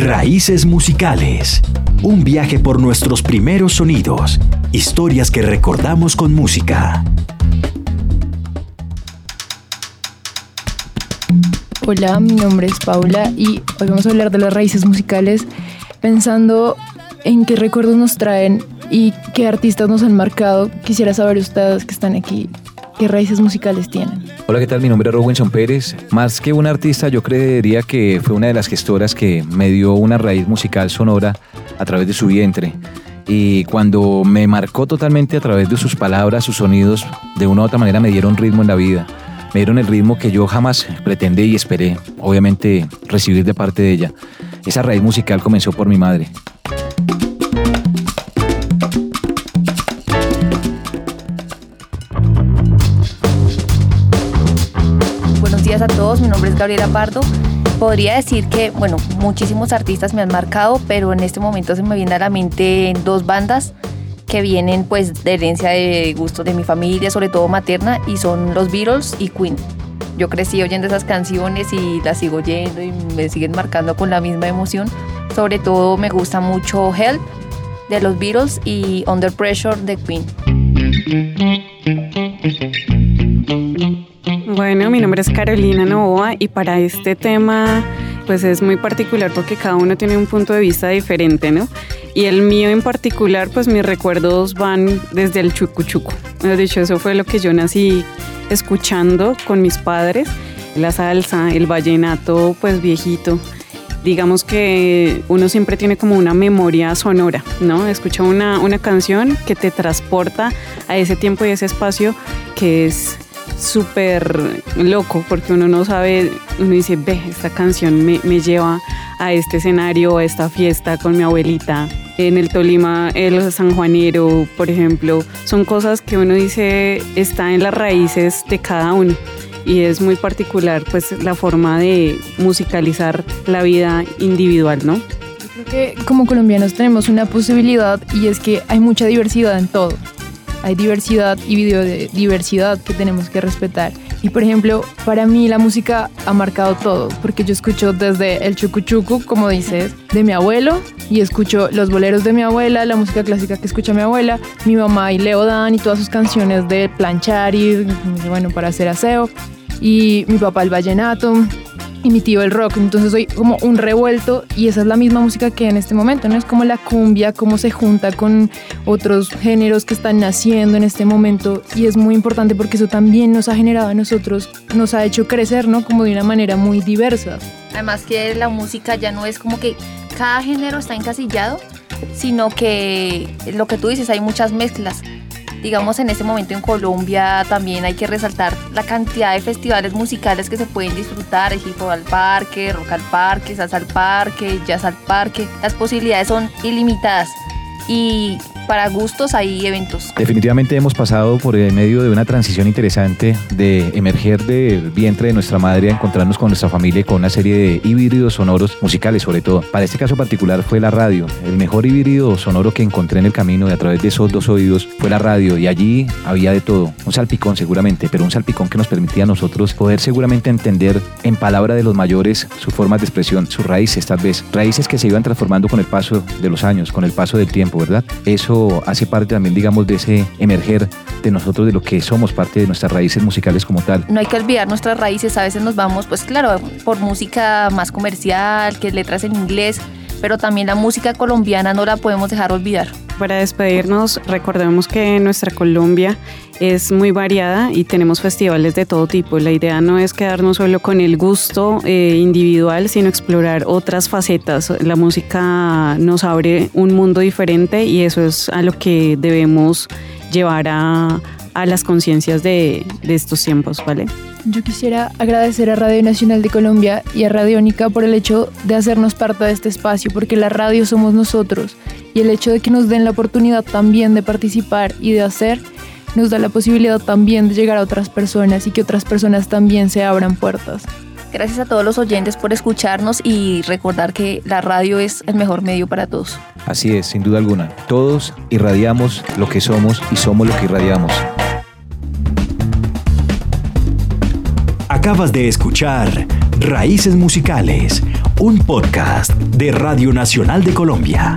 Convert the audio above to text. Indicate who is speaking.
Speaker 1: Raíces musicales. Un viaje por nuestros primeros sonidos. Historias que recordamos con música.
Speaker 2: Hola, mi nombre es Paula y hoy vamos a hablar de las raíces musicales pensando en qué recuerdos nos traen y qué artistas nos han marcado. Quisiera saber ustedes que están aquí, qué raíces musicales tienen.
Speaker 3: Hola, ¿qué tal? Mi nombre es Robinson Pérez. Más que un artista, yo creería que fue una de las gestoras que me dio una raíz musical sonora a través de su vientre. Y cuando me marcó totalmente a través de sus palabras, sus sonidos, de una u otra manera me dieron ritmo en la vida. Me dieron el ritmo que yo jamás pretendí y esperé, obviamente, recibir de parte de ella. Esa raíz musical comenzó por mi madre.
Speaker 4: A todos, mi nombre es Gabriela Pardo. Podría decir que, bueno, muchísimos artistas me han marcado, pero en este momento se me viene a la mente dos bandas que vienen pues de herencia de gustos de mi familia, sobre todo materna, y son los Beatles y Queen. Yo crecí oyendo esas canciones y las sigo oyendo y me siguen marcando con la misma emoción. Sobre todo me gusta mucho Help de los Beatles y Under Pressure de Queen.
Speaker 5: Bueno, mi nombre es Carolina Novoa y para este tema pues es muy particular porque cada uno tiene un punto de vista diferente, ¿no? Y el mío en particular, pues mis recuerdos van desde el chucuchuco. De dicho, eso fue lo que yo nací escuchando con mis padres, la salsa, el vallenato, pues viejito. Digamos que uno siempre tiene como una memoria sonora, ¿no? Escucha una, una canción que te transporta a ese tiempo y ese espacio que es súper loco porque uno no sabe, uno dice, ve, esta canción me, me, lleva a este escenario, a esta fiesta con mi abuelita. En el Tolima, el sanjuanero, por ejemplo, son cosas que uno dice está en las raíces de cada uno y es muy particular pues la forma de musicalizar la vida individual, ¿no?
Speaker 2: Yo creo que como colombianos tenemos una posibilidad y es que hay mucha diversidad en todo hay diversidad y videodiversidad que tenemos que respetar. Y por ejemplo, para mí la música ha marcado todo, porque yo escucho desde el chucu como dices, de mi abuelo, y escucho los boleros de mi abuela, la música clásica que escucha mi abuela, mi mamá y Leo Dan y todas sus canciones de planchar y, bueno, para hacer aseo, y mi papá el vallenato, y mi tío el rock. Entonces soy como un revuelto y esa es la misma música que en este momento, ¿no? Es como la cumbia, cómo se junta con otros géneros que están naciendo en este momento y es muy importante porque eso también nos ha generado a nosotros, nos ha hecho crecer, ¿no? Como de una manera muy diversa.
Speaker 4: Además que la música ya no es como que cada género está encasillado, sino que lo que tú dices, hay muchas mezclas digamos en este momento en Colombia también hay que resaltar la cantidad de festivales musicales que se pueden disfrutar, el hip al parque, rock al parque, salsa al parque, jazz al parque, las posibilidades son ilimitadas y para gustos hay eventos.
Speaker 3: Definitivamente hemos pasado por el medio de una transición interesante de emerger del vientre de nuestra madre a encontrarnos con nuestra familia con una serie de híbridos sonoros musicales sobre todo. Para este caso particular fue la radio. El mejor híbrido sonoro que encontré en el camino y a través de esos dos oídos fue la radio y allí había de todo. Un salpicón seguramente, pero un salpicón que nos permitía a nosotros poder seguramente entender en palabra de los mayores sus formas de expresión, sus raíces tal vez. Raíces que se iban transformando con el paso de los años, con el paso del tiempo, ¿verdad? Hace parte también, digamos, de ese emerger de nosotros, de lo que somos, parte de nuestras raíces musicales como tal.
Speaker 4: No hay que olvidar nuestras raíces, a veces nos vamos, pues claro, por música más comercial, que letras en inglés, pero también la música colombiana no la podemos dejar olvidar.
Speaker 5: Para despedirnos, recordemos que nuestra Colombia es muy variada y tenemos festivales de todo tipo. La idea no es quedarnos solo con el gusto eh, individual, sino explorar otras facetas. La música nos abre un mundo diferente y eso es a lo que debemos llevar a, a las conciencias de, de estos tiempos, ¿vale?
Speaker 2: Yo quisiera agradecer a Radio Nacional de Colombia y a Radiónica por el hecho de hacernos parte de este espacio, porque la radio somos nosotros y el hecho de que nos den la oportunidad también de participar y de hacer nos da la posibilidad también de llegar a otras personas y que otras personas también se abran puertas.
Speaker 4: Gracias a todos los oyentes por escucharnos y recordar que la radio es el mejor medio para todos.
Speaker 3: Así es, sin duda alguna. Todos irradiamos lo que somos y somos lo que irradiamos.
Speaker 1: Acabas de escuchar Raíces Musicales, un podcast de Radio Nacional de Colombia.